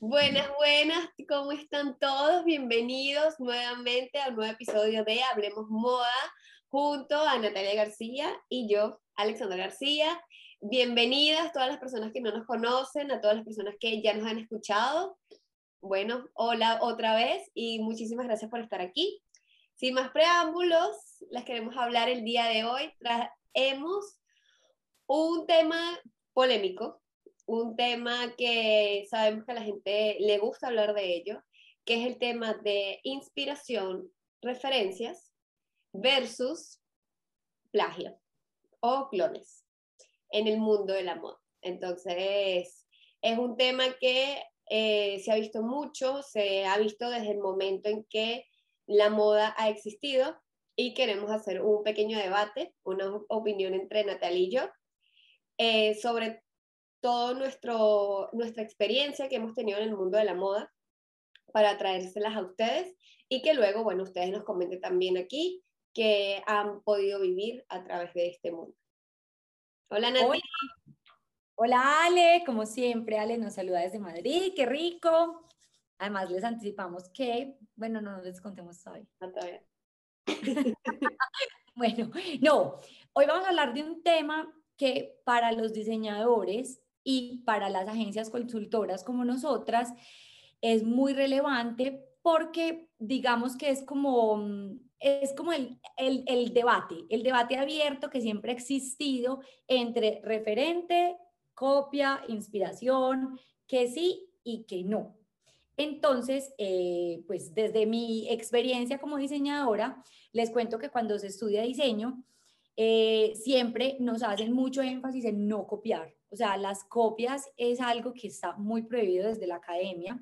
Buenas, buenas, ¿cómo están todos? Bienvenidos nuevamente a un nuevo episodio de Hablemos Moda junto a Natalia García y yo, Alexandra García. Bienvenidas todas las personas que no nos conocen, a todas las personas que ya nos han escuchado. Bueno, hola otra vez y muchísimas gracias por estar aquí. Sin más preámbulos, les queremos hablar el día de hoy. Traemos un tema polémico, un tema que sabemos que a la gente le gusta hablar de ello, que es el tema de inspiración, referencias versus plagio o clones en el mundo del amor. Entonces, es un tema que eh, se ha visto mucho, se ha visto desde el momento en que la moda ha existido y queremos hacer un pequeño debate, una opinión entre Natalia y yo eh, sobre toda nuestra experiencia que hemos tenido en el mundo de la moda para traérselas a ustedes y que luego, bueno, ustedes nos comenten también aquí que han podido vivir a través de este mundo. Hola Nati. Hola. Ale, como siempre, Ale nos saluda desde Madrid, qué rico. Además les anticipamos que, bueno, no, les contemos hoy. No, todavía. bueno, no, hoy vamos a hablar de un tema que para los diseñadores y para las agencias consultoras como nosotras es muy relevante porque digamos que es como es como el, el, debate, el debate abierto que siempre ha existido entre referente, copia, inspiración, que sí y que no. Entonces, eh, pues desde mi experiencia como diseñadora, les cuento que cuando se estudia diseño, eh, siempre nos hacen mucho énfasis en no copiar. O sea, las copias es algo que está muy prohibido desde la academia,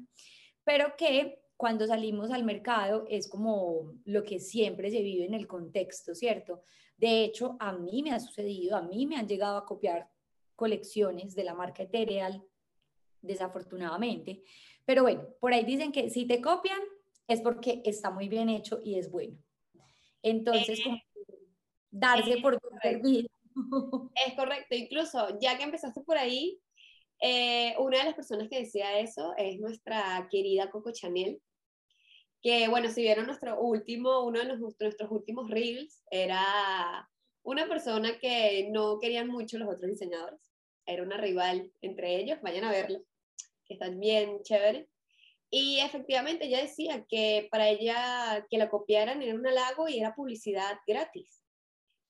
pero que cuando salimos al mercado es como lo que siempre se vive en el contexto, ¿cierto? De hecho, a mí me ha sucedido, a mí me han llegado a copiar colecciones de la marca Ethereal, desafortunadamente. Pero bueno, por ahí dicen que si te copian es porque está muy bien hecho y es bueno. Entonces, como darse por servir. Es correcto, incluso ya que empezaste por ahí, eh, una de las personas que decía eso es nuestra querida Coco Chanel, que bueno, si vieron nuestro último, uno de nuestros últimos reels, era una persona que no querían mucho los otros diseñadores, era una rival entre ellos, vayan a verlo, que están bien chévere. Y efectivamente ella decía que para ella que la copiaran era un halago y era publicidad gratis,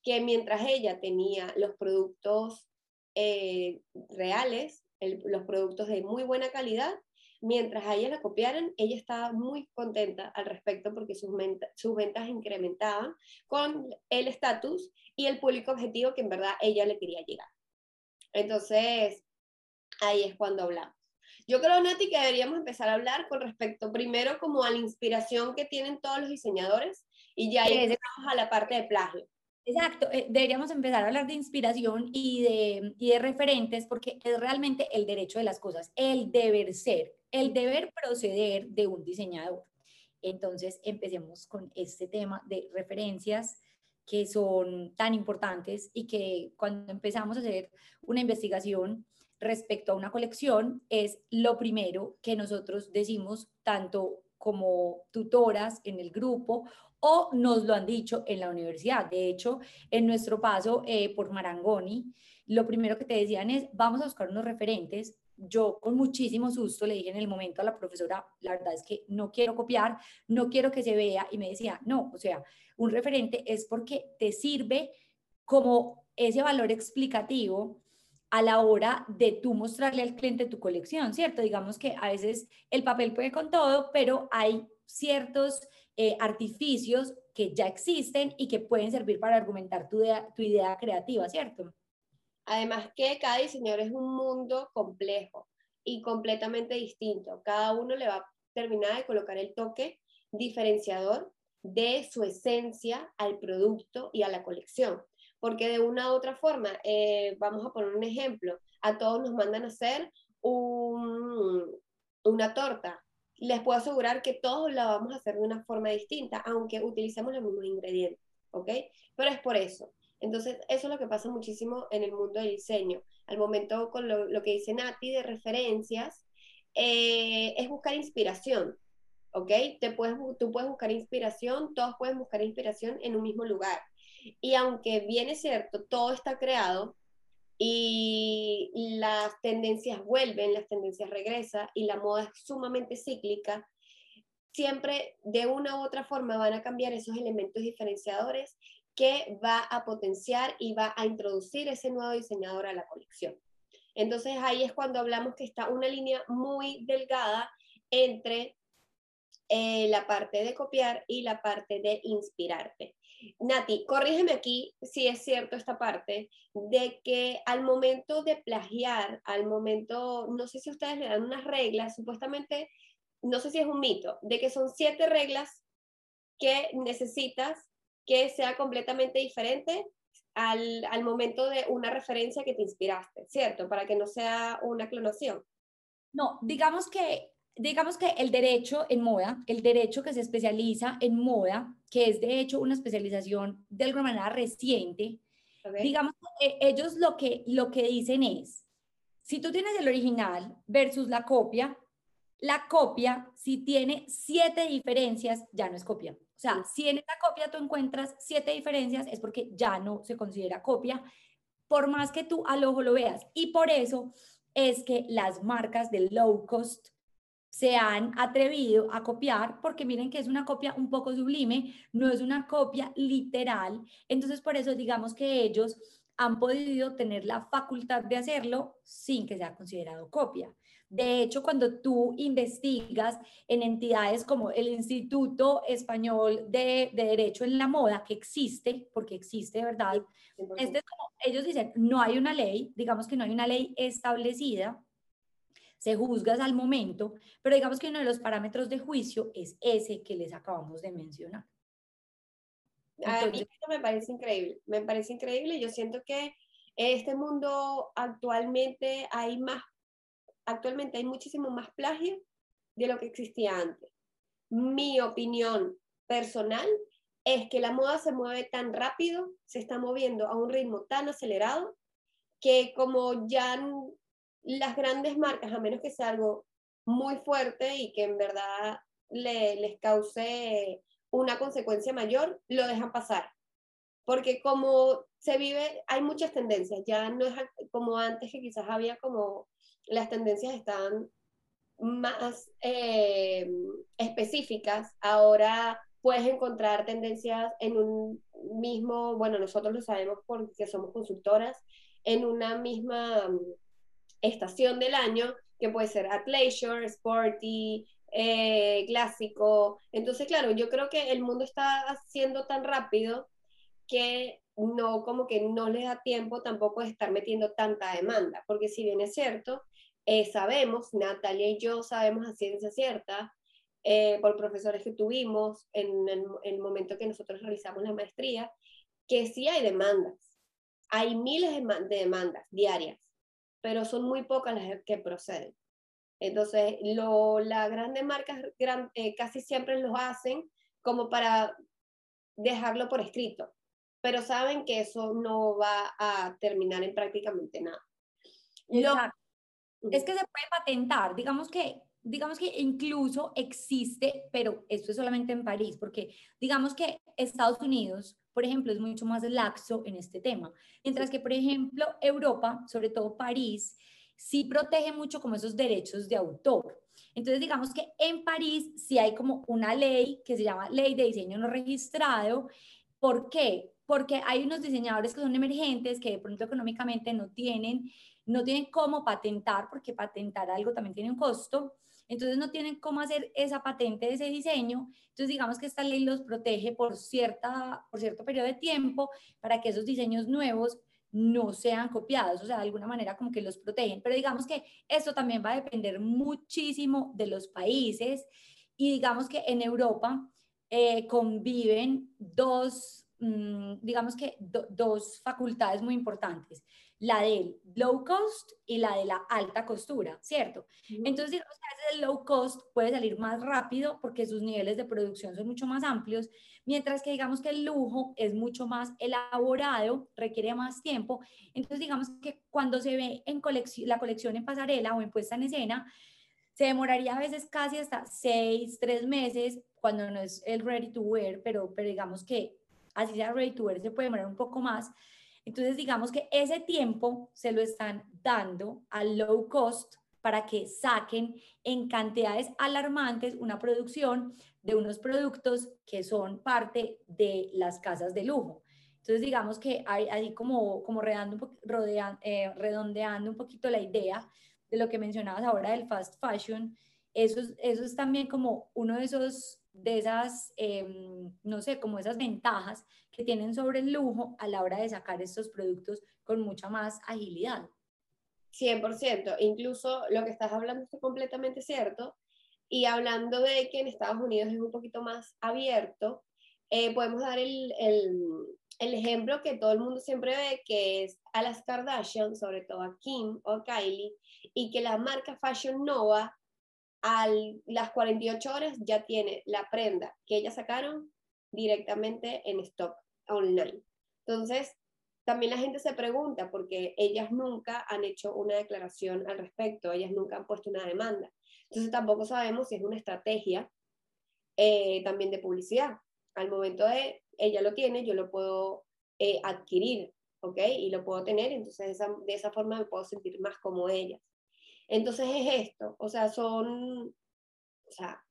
que mientras ella tenía los productos eh, reales, los productos de muy buena calidad, mientras a ella la copiaran, ella estaba muy contenta al respecto porque sus, sus ventas incrementaban con el estatus y el público objetivo que en verdad ella le quería llegar. Entonces, ahí es cuando hablamos. Yo creo, Nati, que deberíamos empezar a hablar con respecto primero como a la inspiración que tienen todos los diseñadores y ya ahí a la parte de plagio. Exacto, eh, deberíamos empezar a hablar de inspiración y de, y de referentes porque es realmente el derecho de las cosas, el deber ser, el deber proceder de un diseñador. Entonces, empecemos con este tema de referencias que son tan importantes y que cuando empezamos a hacer una investigación respecto a una colección es lo primero que nosotros decimos tanto como tutoras en el grupo o nos lo han dicho en la universidad. De hecho, en nuestro paso eh, por Marangoni, lo primero que te decían es, vamos a buscar unos referentes. Yo con muchísimo susto le dije en el momento a la profesora, la verdad es que no quiero copiar, no quiero que se vea, y me decía, no, o sea, un referente es porque te sirve como ese valor explicativo a la hora de tú mostrarle al cliente tu colección, ¿cierto? Digamos que a veces el papel puede con todo, pero hay ciertos eh, artificios que ya existen y que pueden servir para argumentar tu idea, tu idea creativa, ¿cierto? Además que cada diseñador es un mundo complejo y completamente distinto. Cada uno le va a terminar de colocar el toque diferenciador de su esencia al producto y a la colección. Porque de una u otra forma, eh, vamos a poner un ejemplo, a todos nos mandan a hacer una torta les puedo asegurar que todos la vamos a hacer de una forma distinta, aunque utilicemos los mismos ingredientes, ¿ok? Pero es por eso. Entonces, eso es lo que pasa muchísimo en el mundo del diseño. Al momento con lo, que dice Nati de referencias, eh, es buscar inspiración, ¿ok? Te puedes, tú puedes buscar inspiración, todos pueden buscar inspiración en un mismo lugar. Y aunque bien es cierto, todo está creado y las tendencias vuelven, las tendencias regresan y la moda es sumamente cíclica, siempre de una u otra forma van a cambiar esos elementos diferenciadores que va a potenciar y va a introducir ese nuevo diseñador a la colección. Entonces ahí es cuando hablamos que está una línea muy delgada entre eh, la parte de copiar y la parte de inspirarte. Nati, corrígeme aquí si es cierto esta parte, de que al momento de plagiar, al momento, no sé si ustedes le dan unas reglas, supuestamente, no sé si es un mito, de que son siete reglas que necesitas que sea completamente diferente al, al momento de una referencia que te inspiraste, ¿cierto? Para que no sea una clonación. No, digamos que digamos que el derecho en moda, el derecho que se especializa en moda, que es de hecho una especialización de alguna manera reciente, digamos, eh, ellos lo que, lo que dicen es, si tú tienes el original versus la copia, la copia, si tiene siete diferencias, ya no es copia. O sea, si en esta copia tú encuentras siete diferencias, es porque ya no se considera copia, por más que tú al ojo lo veas. Y por eso es que las marcas de low cost se han atrevido a copiar, porque miren que es una copia un poco sublime, no es una copia literal. Entonces, por eso digamos que ellos han podido tener la facultad de hacerlo sin que sea considerado copia. De hecho, cuando tú investigas en entidades como el Instituto Español de, Derecho en la Moda, que existe, porque existe, ¿verdad? Este como, ellos dicen, no hay una ley, digamos que no hay una ley establecida se juzgas al momento, pero digamos que uno de los parámetros de juicio es ese que les acabamos de mencionar. a mí esto me parece increíble, me parece increíble. Yo siento que en este mundo actualmente hay más, actualmente hay muchísimo más plagio de lo que existía antes. Mi opinión personal es que la moda se mueve tan rápido, se está moviendo a un ritmo tan acelerado, que como ya las grandes marcas, a menos que sea algo muy fuerte y que en verdad les cause una consecuencia mayor, lo dejan pasar. Porque como se vive, hay muchas tendencias, ya no es como antes que quizás había como las tendencias están más eh, específicas, ahora puedes encontrar tendencias en un mismo, bueno, nosotros lo sabemos porque somos consultoras, en una misma estación del año, que puede ser athleisure, sporty, eh, clásico. Entonces, claro, yo creo que el mundo está haciendo tan rápido que no, como que no les da tiempo tampoco de estar metiendo tanta demanda, porque si bien es cierto, eh, sabemos, Natalia y yo sabemos a ciencia cierta, eh, por profesores que tuvimos en el, momento que nosotros realizamos la maestría, que sí hay demandas. Hay miles de demandas diarias pero son muy pocas las que proceden. Entonces, lo, las grandes marcas eh, casi siempre lo hacen como para dejarlo por escrito, pero saben que eso no va a terminar en prácticamente nada. es que se puede patentar, digamos que digamos que incluso existe, pero esto es solamente en París, porque digamos que Estados Unidos por ejemplo, es mucho más laxo en este tema. Mientras que, por ejemplo, Europa, sobre todo París, sí protege mucho como esos derechos de autor. Entonces, digamos que en París sí hay como una ley que se llama Ley de Diseño No Registrado. ¿Por qué? Porque hay unos diseñadores que son emergentes, que de pronto económicamente no tienen, no tienen cómo patentar, porque patentar algo también tiene un costo entonces no tienen cómo hacer esa patente de ese diseño. Entonces digamos que esta ley los protege por, cierta, por cierto periodo de tiempo para que esos diseños nuevos no sean copiados, o sea, de alguna manera como que los protegen. Pero digamos que esto también va a depender muchísimo de los países y digamos que en Europa eh, conviven dos, digamos que dos facultades muy importantes, la del low cost y la de la alta costura, ¿cierto? Entonces, digamos que el low cost puede salir más rápido porque sus niveles de producción son mucho más amplios, mientras que digamos que el lujo es mucho más elaborado, requiere más tiempo. Entonces, digamos que cuando se ve en la colección en pasarela o en puesta en escena, se demoraría a veces casi hasta seis, tres meses cuando no es el ready to wear, pero, pero digamos que así sea ready to wear se puede demorar un poco más. Entonces, digamos que ese tiempo se lo están dando al low cost para que saquen en cantidades alarmantes una producción de unos productos que son parte de las casas de lujo. Entonces, digamos que hay, así como, como eh, redondeando un poquito la idea, de lo que mencionabas ahora del fast fashion, eso, eso es también como uno de esos, de esas, em, no sé, como esas ventajas que tienen sobre el lujo a la hora de sacar estos productos con mucha más agilidad. 100%, incluso lo que estás hablando es completamente cierto. Y hablando de que en Estados Unidos es un poquito más abierto, eh, podemos dar el, el, el, ejemplo que todo el mundo siempre ve, que es a las Kardashian, sobre todo a Kim o Kylie, y que la marca Fashion Nova a las 48 horas ya tiene la prenda que ellas sacaron directamente en stock online. Entonces, también la gente se pregunta porque ellas nunca han hecho una declaración al respecto, ellas nunca han puesto una demanda. Entonces tampoco sabemos si es una estrategia eh, también de publicidad. Al momento de ella lo tiene, yo lo puedo eh, adquirir, ¿ok? Y lo puedo tener, entonces de esa forma me puedo sentir más como ellas. Entonces es esto, o sea, son, o sea,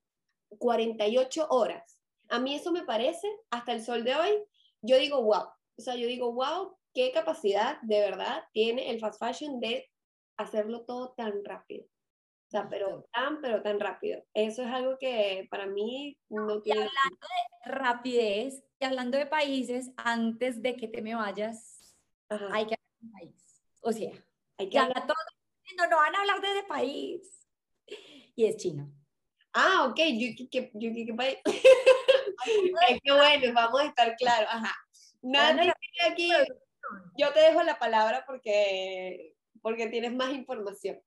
48 horas. A mí eso me parece, hasta el sol de hoy, yo digo, wow, o sea, yo digo, wow, qué capacidad de verdad tiene el fast fashion de hacerlo todo tan rápido. O sea, pero tan, pero tan rápido. Eso es algo que para mí no tiene... Y hablando de rapidez, y hablando de países, antes de que te me vayas, hay que hablar de un país. O sea, hay que hablar todo no, no van a hablar de ese país. Y es China. Ah, ok, yo qué país. qué bueno, vamos a estar claros. Ajá. Nada, aquí, yo te dejo la palabra porque, porque tienes más información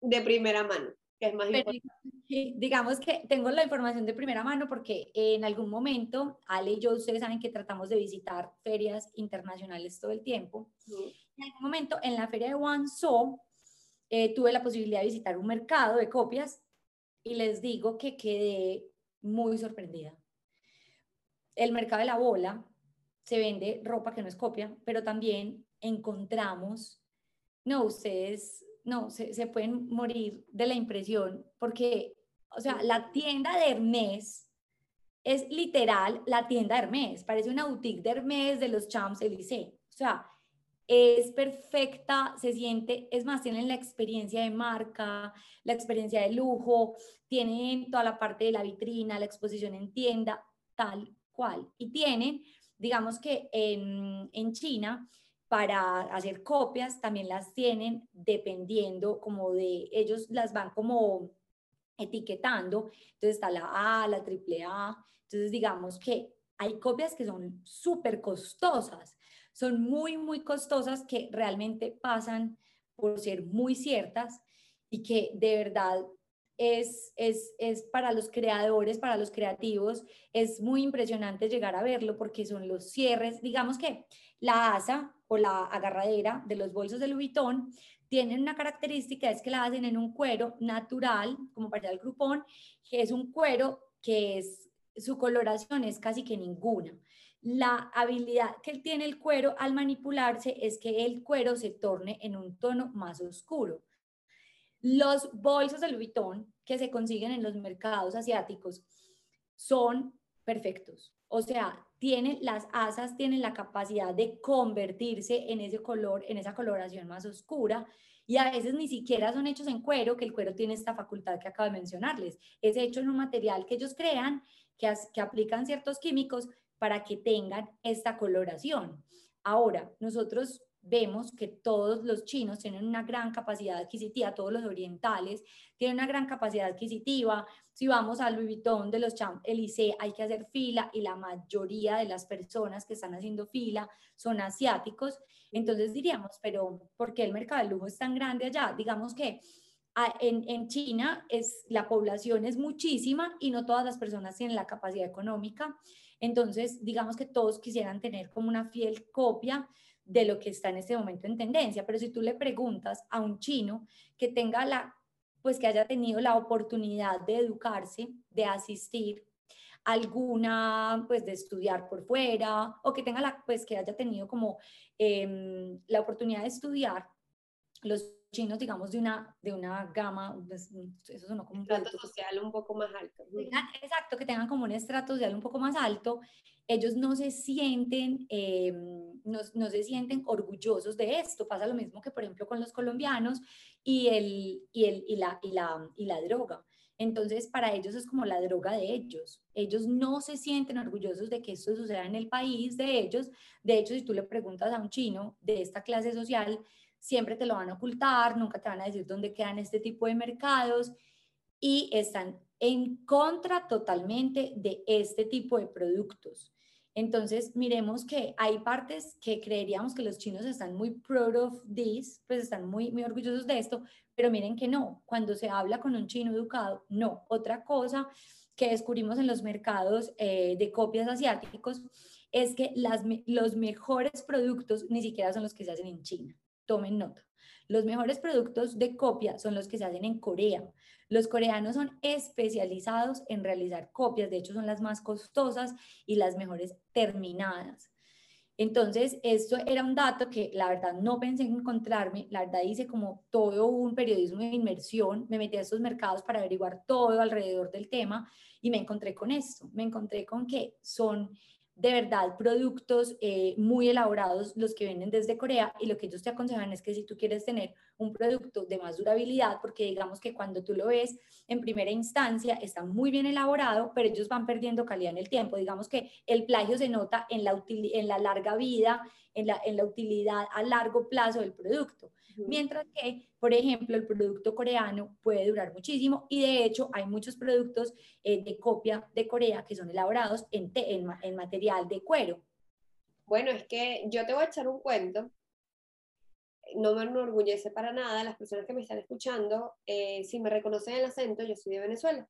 de primera mano, que es más importante. Digamos que tengo la información de primera mano porque en algún momento, Ale y yo, ustedes saben que tratamos de visitar ferias internacionales todo el tiempo. En algún momento, en la feria de Guangzhou, eh, tuve la posibilidad de visitar un mercado de copias y les digo que quedé muy sorprendida. El mercado de la bola se vende ropa que no es copia, pero también encontramos, no, ustedes, no, se, se pueden morir de la impresión, porque, o sea, la tienda de Hermes es literal la tienda de Hermes, parece una boutique de Hermes de los Champs-Élysées. O sea, es perfecta, se siente, es más, tienen la experiencia de marca, la experiencia de lujo, tienen toda la parte de la vitrina, la exposición en tienda, tal cual. Y tienen, digamos que en, en China, para hacer copias, también las tienen dependiendo como de, ellos las van como etiquetando, entonces está la A, la triple A, entonces digamos que hay copias que son súper costosas, son muy, muy costosas que realmente pasan por ser muy ciertas y que de verdad es, es, es, para los creadores, para los creativos, es muy impresionante llegar a verlo porque son los cierres, digamos que la asa o la agarradera de los bolsos de Louis Vuitton tienen una característica, es que la hacen en un cuero natural, como para el grupón, que es un cuero que es, su coloración es casi que ninguna la habilidad que tiene el cuero al manipularse es que el cuero se torne en un tono más oscuro. Los bolsos de Louis que se consiguen en los mercados asiáticos son perfectos. O sea, tienen las asas tienen la capacidad de convertirse en ese color, en esa coloración más oscura y a veces ni siquiera son hechos en cuero, que el cuero tiene esta facultad que acabo de mencionarles. Es hecho en un material que ellos crean, que, que aplican ciertos químicos para que tengan esta coloración. Ahora, nosotros vemos que todos los chinos tienen una gran capacidad adquisitiva, todos los orientales tienen una gran capacidad adquisitiva. Si vamos al Louis Vuitton de los Champs-Élysées, hay que hacer fila y la mayoría de las personas que están haciendo fila son asiáticos. Entonces diríamos, pero ¿por qué el mercado de lujo es tan grande allá? Digamos que ah, en, en, China es, la población es muchísima y no todas las personas tienen la capacidad económica. Entonces, digamos que todos quisieran tener como una fiel copia de lo que está en este momento en tendencia. Pero si tú le preguntas a un chino que tenga la, pues que haya tenido la oportunidad de educarse, de asistir alguna, pues de estudiar por fuera o que tenga la, pues que haya tenido como em, la oportunidad de estudiar, los chinos, digamos, de una, de una gama, pues, eso sonó como un estrato social un poco más alto. Exacto, que tengan como un estrato social un poco más alto, ellos no se sienten, em, no, no, se sienten orgullosos de esto. Pasa lo mismo que, por ejemplo, con los colombianos y, el, y, el, y, la, y, la, y la droga. Entonces, para ellos es como la droga de ellos. Ellos no se sienten orgullosos de que esto suceda en el país de ellos. De hecho, si tú le preguntas a un chino de esta clase social, siempre te lo van a ocultar, nunca te van a decir dónde quedan este tipo de mercados y están en contra totalmente de este tipo de productos. Entonces, miremos que hay partes que creeríamos que los chinos están muy proud of this, pues están muy, muy orgullosos de esto, pero miren que no, cuando se habla con un chino educado, no. Otra cosa que descubrimos en los mercados eh, de copias asiáticos es que los mejores productos ni siquiera son los que se hacen en China. Tomen nota. Los mejores productos de copia son los que se hacen en Corea. Los coreanos son especializados en realizar copias, de hecho son las más costosas y las mejores terminadas. Entonces, esto era un dato que la verdad no pensé en encontrarme, la verdad hice como todo un periodismo de inmersión, me metí a estos mercados para averiguar todo alrededor del tema y me encontré con esto, me encontré con que son de verdad productos eh, muy elaborados los que vienen desde Corea y lo que ellos te aconsejan es que si tú quieres tener un producto de más durabilidad, porque digamos que cuando tú lo ves en primera instancia está muy bien elaborado, pero ellos van perdiendo calidad en el tiempo. Digamos que el plagio se nota en la, en la larga vida, en la, en la utilidad a largo plazo del producto. Mientras que, por ejemplo, el producto coreano puede durar muchísimo y de hecho hay muchos productos eh, de copia de Corea que son elaborados en, en, material de cuero. Bueno, es que yo te voy a echar un cuento no me enorgullece para nada las personas que me están escuchando, eh, si me reconocen el acento, yo soy de Venezuela.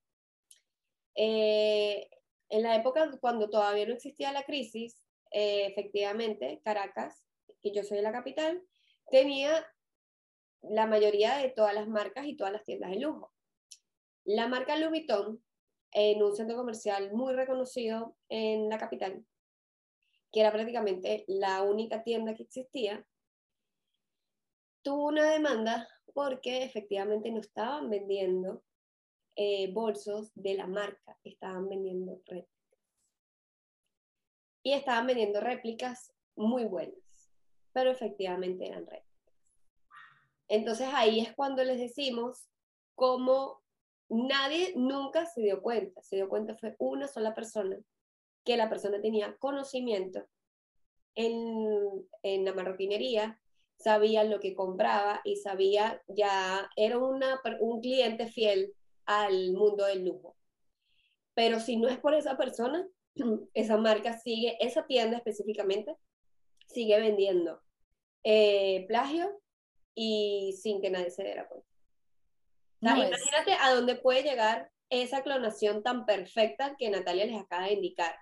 Eh, en la época cuando todavía no existía la crisis, efectivamente, Caracas, que yo soy de la capital, tenía la mayoría de todas las marcas y todas las tiendas de lujo. La marca Louis Vuitton, en un centro comercial muy reconocido en la capital, que era prácticamente la única tienda que existía, tuvo una demanda porque efectivamente no estaban vendiendo eh, bolsos de la marca, estaban vendiendo réplicas. Y estaban vendiendo réplicas muy buenas, pero efectivamente eran réplicas. Entonces ahí es cuando les decimos cómo nadie nunca se dio cuenta, se dio cuenta fue una sola persona, que la persona tenía conocimiento en, la marroquinería, sabía lo que compraba y sabía, ya era una, un cliente fiel al mundo del lujo. Pero si no es por esa persona, esa marca sigue, esa tienda específicamente, sigue vendiendo eh, plagio y sin que nadie se diera cuenta. imagínate a dónde puede llegar esa clonación tan perfecta que Natalia les acaba de indicar.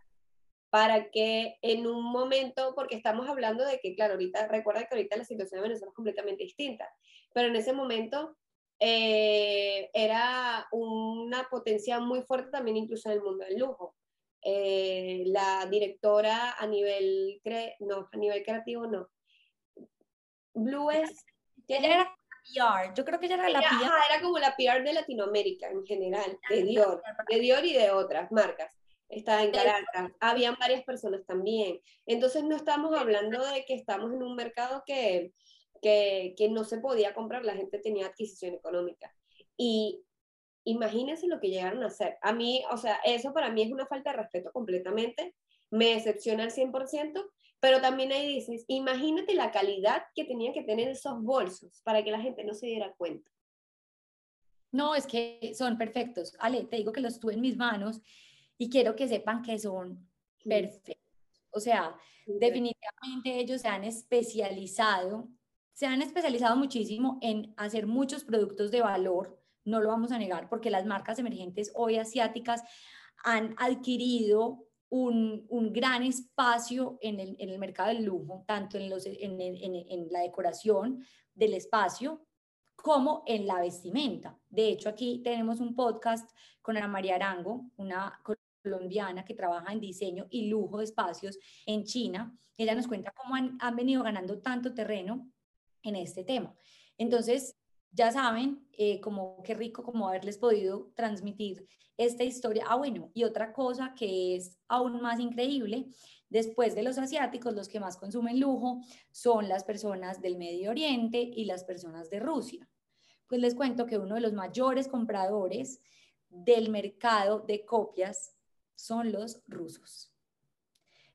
Para que en un momento, porque estamos hablando de que, claro, ahorita, recuerda que ahorita la situación de Venezuela es completamente distinta, pero en ese momento eh, era una potencia muy fuerte también incluso en el mundo del lujo. Eh, la directora a nivel, no, a nivel creativo no. Blue es era PR, yo creo que ella era la PR. era como la PR de Latinoamérica en general, de Dior, de Dior y de otras marcas. Estaba en Caracas, habían varias personas también. Entonces no estamos hablando de que estamos en un mercado que, que, que no se podía comprar, la gente tenía adquisición económica. Y imagínense lo que llegaron a hacer. A mí, o sea, eso para mí es una falta de respeto completamente, me decepciona al 100%, Pero también ahí dices, imagínate la calidad que tenían que tener esos bolsos para que la gente no se diera cuenta. No, es que son perfectos. Ale, te digo que los tuve en mis manos y quiero que sepan que son perfectos. O sea, definitivamente ellos se han especializado, se han especializado muchísimo en hacer muchos productos de valor, no lo vamos a negar, porque las marcas emergentes hoy asiáticas han adquirido un, gran espacio en el, mercado del lujo, tanto en, los, en, en la decoración del espacio como en la vestimenta. De hecho, aquí tenemos un podcast con Ana María Arango, una colombiana que trabaja en diseño y lujo de espacios en China. Ella nos cuenta cómo han, venido ganando tanto terreno en este tema. Entonces, ya saben, eh, como qué rico como haberles podido transmitir esta historia. Ah, bueno, y otra cosa que es aún más increíble, después de los asiáticos, los que más consumen lujo son las personas del Medio Oriente y las personas de Rusia. Pues les cuento que uno de los mayores compradores del mercado de copias son los rusos.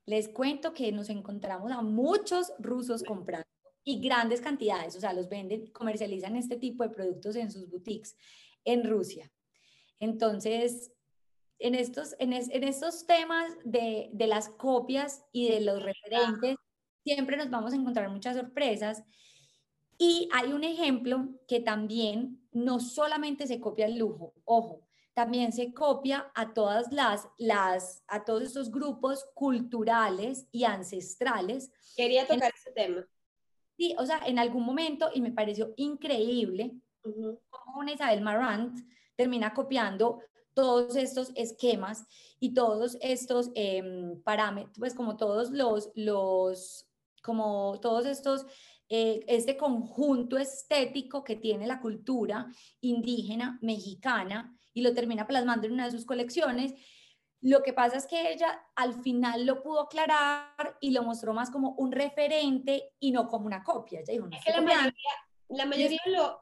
Les cuento que nos encontramos a muchos rusos comprando y grandes cantidades, o sea, los venden, comercializan este tipo de productos en sus boutiques en Rusia. Entonces, en estos, en, estos temas de, de, las copias y de los referentes, siempre nos vamos a encontrar muchas sorpresas. Y hay un ejemplo que también no solamente se copia el lujo, ojo, también se copia a todas las, las, a todos estos grupos culturales y ancestrales. Quería tocar ese tema. Sí, o sea, en algún momento, y me pareció increíble, como una Isabel Marant termina copiando todos estos esquemas y todos estos em, parámetros, pues como todos los, los, como todos estos, eh, este conjunto estético que tiene la cultura indígena mexicana y lo termina plasmando en una de sus colecciones. Lo que pasa es que ella al final lo pudo aclarar y lo mostró más como un referente y no como una copia. Ella dijo, es que la mayoría, la mayoría lo...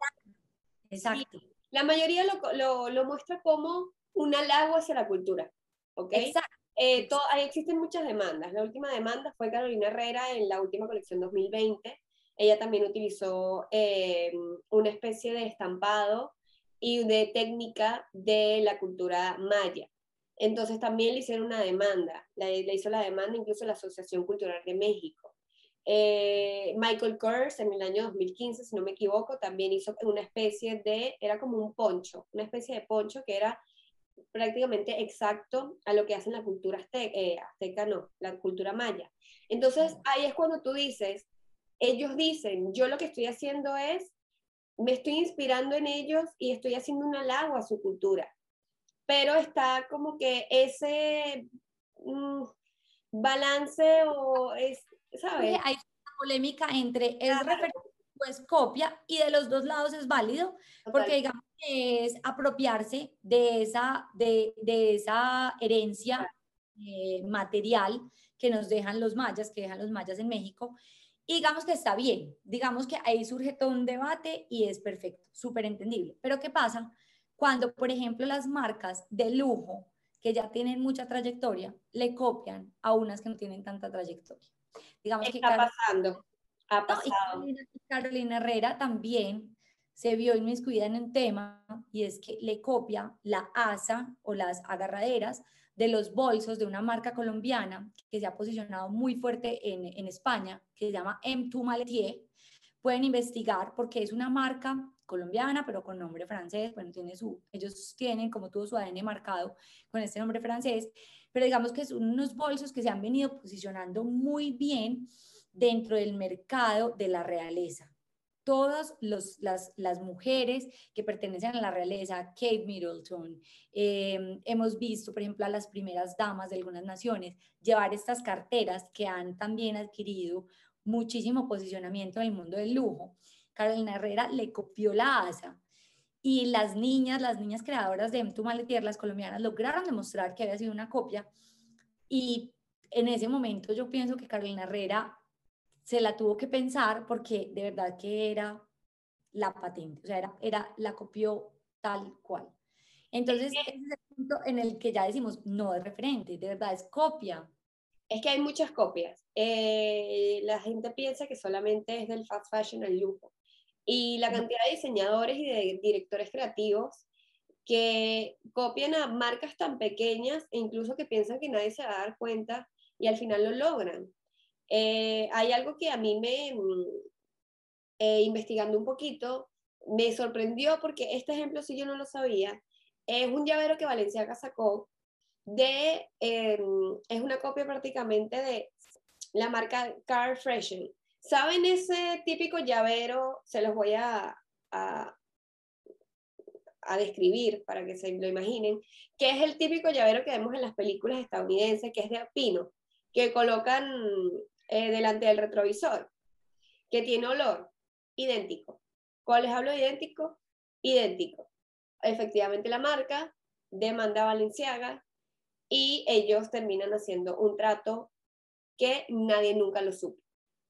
Exacto. la mayoría lo, lo, lo, muestra como un halago hacia la cultura. ¿Ok? Exacto. Eh, ahí existen muchas demandas. La última demanda fue Carolina Herrera en la última colección 2020. Ella también utilizó eh, una especie de estampado y de técnica de la cultura maya. Entonces también le hicieron una demanda, le, hizo la demanda incluso la Asociación Cultural de México. Eh, Michael Kors en el año 2015, si no me equivoco, también hizo una especie de, era como un poncho, una especie de poncho que era prácticamente exacto a lo que hacen la cultura azteca, eh, azteca no, la cultura maya. Entonces ahí es cuando tú dices, ellos dicen, yo lo que estoy haciendo es me estoy inspirando en ellos y estoy haciendo un halago a su cultura. Pero está como que ese mm, balance o es, ¿sabes? Hay una polémica entre es referente o es copia y de los dos lados es válido, porque digamos que es apropiarse de esa, de, de esa herencia eh, material que nos dejan los mayas, que dejan los mayas en México, y digamos que está bien, digamos que ahí surge todo un debate y es perfecto, súper entendible. Pero ¿qué pasa cuando, por ejemplo, las marcas de lujo, que ya tienen mucha trayectoria, le copian a unas que no tienen tanta trayectoria? Digamos está que pasando, ha pasado. Carolina, Herrera también se vio inmiscuida en un tema y es que le copia la asa o las agarraderas de los bolsos de una marca colombiana que se ha posicionado muy fuerte en, en España, que se llama M2 Maletier. Pueden investigar porque es una marca colombiana, pero con nombre francés. Bueno, tiene su, ellos tienen como todo su ADN marcado con este nombre francés, pero digamos que son unos bolsos que se han venido posicionando muy bien dentro del mercado de la realeza todas las, las, mujeres que pertenecen a la realeza, Kate Middleton, em, hemos visto, por ejemplo, a las primeras damas de algunas naciones llevar estas carteras que han también adquirido muchísimo posicionamiento en el mundo del lujo. Carolina Herrera le copió la asa y las niñas, las niñas creadoras de M. Maletier, las colombianas, lograron demostrar que había sido una copia y en ese momento yo pienso que Carolina Herrera se la tuvo que pensar porque de verdad que era la patente, o sea, era, era la copió tal cual. Entonces, ese es el punto en el que ya decimos, no es referente, de verdad es copia. es que hay muchas copias. Eh, la gente piensa que solamente es del fast fashion al lujo. Y la cantidad de diseñadores y de directores creativos que copian a marcas tan pequeñas e incluso que piensan que nadie se va a dar cuenta y al final lo logran. Eh, hay algo que a mí me, mm, eh, investigando un poquito, me sorprendió porque este ejemplo, si yo no lo sabía, es un llavero que Valenciaga sacó de, em, es una copia prácticamente de la marca Car Freshen. ¿Saben ese típico llavero? Se los voy a, a, describir para que se lo imaginen, que es el típico llavero que vemos en las películas estadounidenses, que es de pino, que colocan eh, delante del retrovisor, que tiene olor idéntico. ¿Cuál les hablo idéntico? Idéntico. Efectivamente la marca demanda Valenciaga y ellos terminan haciendo un trato que nadie nunca lo supo.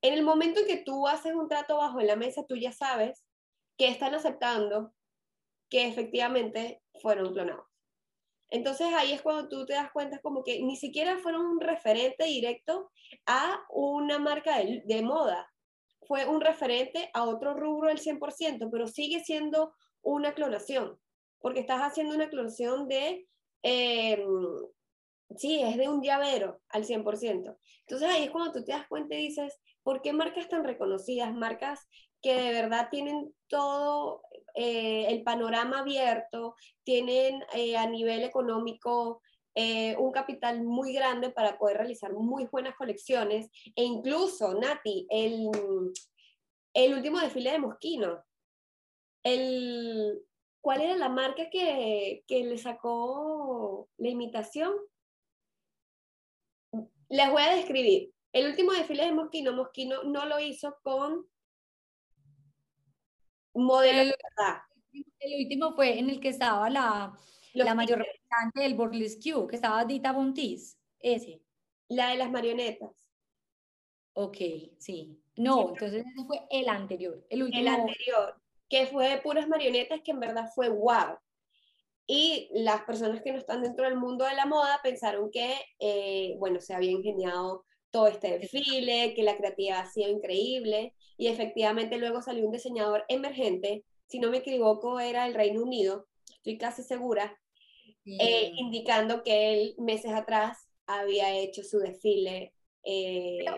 En el momento en que tú haces un trato bajo la mesa, tú ya sabes que están aceptando que efectivamente fueron clonados. Entonces ahí es cuando tú te das cuenta como que ni siquiera fueron un referente directo a una marca de, moda. Fue un referente a otro rubro del 100%, pero sigue siendo una clonación, porque estás haciendo una clonación de, em, sí, es de un llavero al 100%. Entonces ahí es cuando tú te das cuenta y dices, ¿por qué marcas tan reconocidas, marcas que de verdad tienen todo eh, el panorama abierto, tienen eh, a nivel económico eh, un capital muy grande para poder realizar muy buenas colecciones e incluso, Nati, el, el último desfile de Mosquino, el, ¿cuál era la marca que, que le sacó la imitación? Les voy a describir. El último desfile de Mosquino, Mosquino no lo hizo con modelo el, El último fue en el que estaba la, la mayor representante del Burlesque, que estaba Dita Bontis, ese. La de las marionetas. Ok, sí. No, entonces ese fue el anterior, el último. El anterior, que fue de puras marionetas, que en verdad fue wow. Y las personas que no están dentro del mundo de la moda pensaron que, eh, bueno, se había ingeniado todo este desfile, que la creatividad ha sido increíble y efectivamente luego salió un diseñador emergente, si no me equivoco era el Reino Unido, estoy casi segura, eh, indicando que él meses atrás había hecho su desfile. Eh, pero,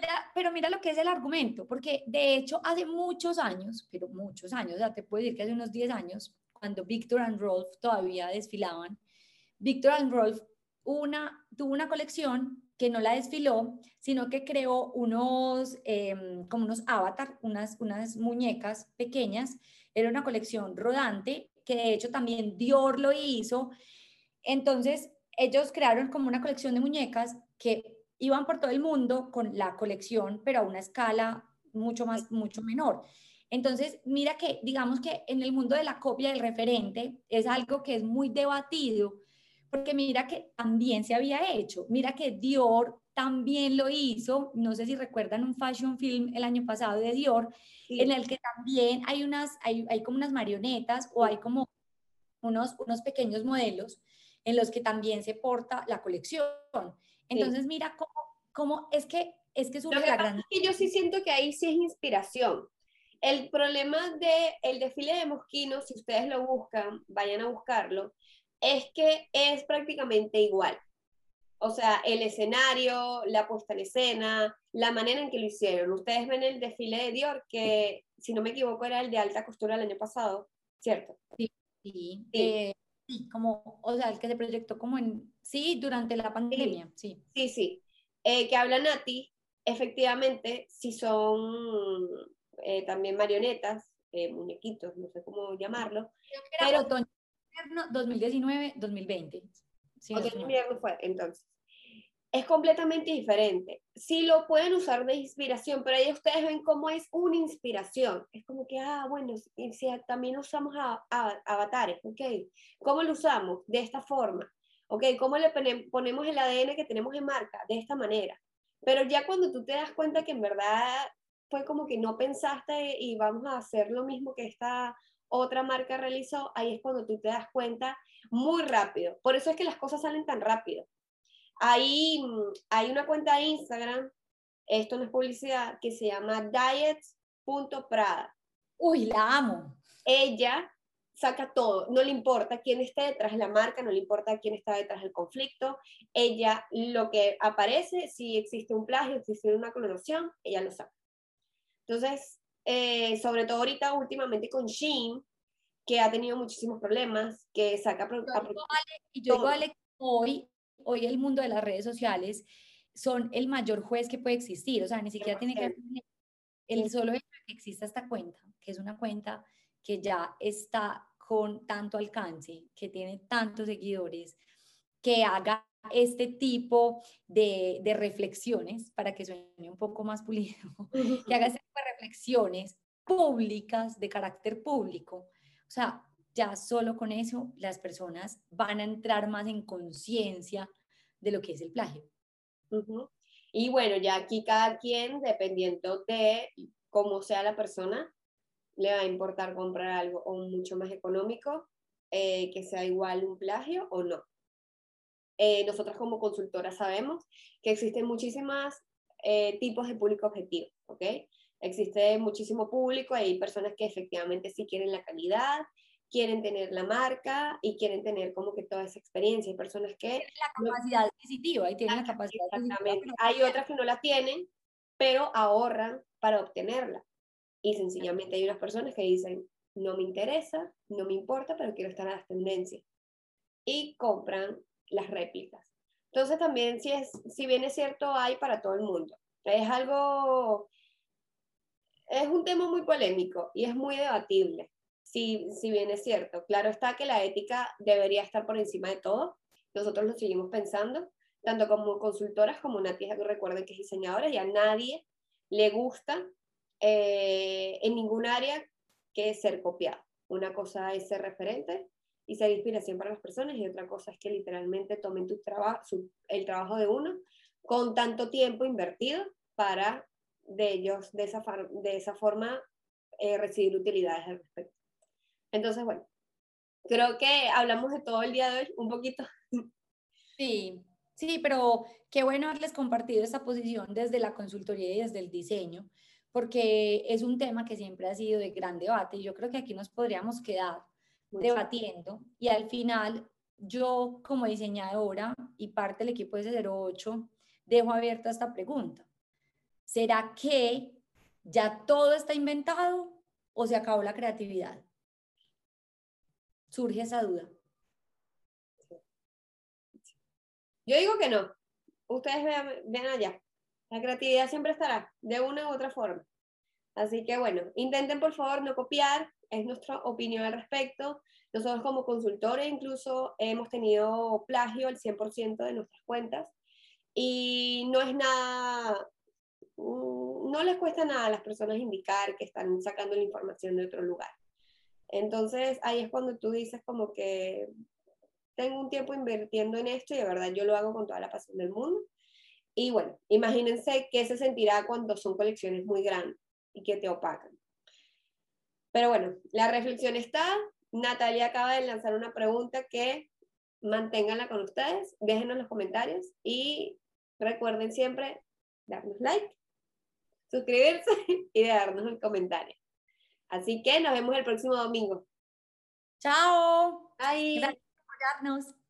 mira, pero mira lo que es el argumento, porque de hecho hace muchos años, pero muchos años, ya te puedo decir que hace unos 10 años, cuando Victor and Rolf todavía desfilaban, Victor and Rolf una, tuvo una colección que no la desfiló, sino que creó unos, em, como unos avatar, unas, unas muñecas pequeñas. Era una colección rodante, que de hecho también Dior lo hizo. Entonces, ellos crearon como una colección de muñecas que iban por todo el mundo con la colección, pero a una escala mucho más, mucho menor. Entonces, mira que, digamos que en el mundo de la copia del referente es algo que es muy debatido, porque mira que también se había hecho, mira que Dior también lo hizo, no sé si recuerdan un fashion film el año pasado de Dior, en el que también hay unas, hay, hay, como unas marionetas o hay como unos, unos pequeños modelos en los que también se porta la colección. Entonces mira cómo, cómo es que es que surge la gran... Es que yo sí siento que ahí sí es inspiración. El problema del el desfile de Mosquino, si ustedes lo buscan, vayan a buscarlo, es que es prácticamente igual. O sea, el escenario, la puesta en escena, la manera en que lo hicieron. Ustedes ven el desfile de Dior, que si no me equivoco era el de alta costura el año pasado, ¿cierto? Sí, sí. Eh, como, o sea, el que se proyectó como en, sí, durante la pandemia, sí. Sí, sí. Eh, que hablan a ti, efectivamente, si son eh, también marionetas, muñequitos, no sé cómo llamarlo. pero, 2019, 2020. Sí, fue, entonces. Es completamente diferente. Sí lo pueden usar de inspiración, pero ahí ustedes ven cómo es una inspiración. Es como que, ah, bueno, si también usamos a, avatares, ¿ok? ¿Cómo lo usamos? De esta forma. ¿Ok? ¿Cómo le ponemos el ADN que tenemos en marca? De esta manera. Pero ya cuando tú te das cuenta que en verdad fue como que no pensaste y vamos a hacer lo mismo que esta otra marca realizó, ahí es cuando tú te das cuenta muy rápido. Por eso es que las cosas salen tan rápido. Hay, hay una cuenta de Instagram, esto no es publicidad, que se llama diets.prada. Uy, la amo. Ella saca todo, no le importa quién esté detrás de la marca, no le importa quién está detrás del conflicto, ella lo que aparece, si existe un plagio, si existe una clonación, ella lo saca. Entonces, eh, sobre todo ahorita últimamente con Shein, que ha tenido muchísimos problemas, que saca... Y yo digo, Ale, hoy, hoy el mundo de las redes sociales son el mayor juez que puede existir, o sea, ni siquiera tiene que el solo hecho de que exista esta cuenta, que es una cuenta que ya está con tanto alcance, que tiene tantos seguidores, que haga este tipo de, de reflexiones, para que suene un poco más pulido, que haga este tipo de reflexiones públicas, de carácter público. O sea, ya solo con eso las personas van a entrar más en conciencia de lo que es el plagio. Y bueno, ya aquí cada quien, dependiendo de cómo sea la persona, le va a importar comprar algo o mucho más económico, eh, que sea igual un plagio o no. Eh, nosotros como consultoras sabemos que existen muchísimos eh, tipos de público objetivo, ¿ok? Existe muchísimo público, hay personas que efectivamente sí quieren la calidad, quieren tener la marca y quieren tener como que toda esa experiencia. Hay personas que... Tienen la capacidad adquisitiva y tienen la capacidad Exactamente. Hay otras que no la tienen, pero ahorran para obtenerla. Y sencillamente hay unas personas que dicen, no me interesa, no me importa, pero quiero estar a las tendencias. Y compran las réplicas. Entonces también, si, es, si bien es cierto, hay para todo el mundo. Es algo, es un tema muy polémico y es muy debatible, si, si bien es cierto. Claro está que la ética debería estar por encima de todo. Nosotros lo seguimos pensando, tanto como consultoras como Nati, que recuerden que es diseñadora y a nadie le gusta eh, en ningún área que ser copiado. Una cosa es ser referente y ser inspiración para las personas y otra cosa es que literalmente tomen tu trabajo, el trabajo de uno con tanto tiempo invertido para de ellos de esa, de esa forma eh, recibir utilidades al respecto. Entonces, bueno, creo que hablamos de todo el día de hoy un poquito. Sí, sí, pero qué bueno haberles compartido esta posición desde la consultoría y desde el diseño, porque es un tema que siempre ha sido de gran debate y yo creo que aquí nos podríamos quedar debatiendo y al final yo como diseñadora y parte del equipo de 08 dejo abierta esta pregunta. ¿Será que ya todo está inventado o se acabó la creatividad? Surge esa duda. Yo digo que no. Ustedes vean, vean allá. La creatividad siempre estará, de una u otra forma. Así que bueno, intenten por favor no copiar, es nuestra opinión al respecto. Nosotros como consultores incluso hemos tenido plagio al 100% de nuestras cuentas y no es nada, mm, no les cuesta nada a las personas indicar que están sacando la información de otro lugar. Entonces ahí es cuando tú dices como que tengo un tiempo invirtiendo en esto y de verdad yo lo hago con toda la pasión del mundo y bueno, imagínense qué se sentirá cuando son colecciones muy grandes y que te opacan. Pero bueno, la reflexión está. Natalia acaba de lanzar una pregunta que manténganla con ustedes, déjenos los comentarios y recuerden siempre darnos like, suscribirse y darnos un comentario. Así que nos vemos el próximo domingo. Chao. Bye. Gracias por apoyarnos.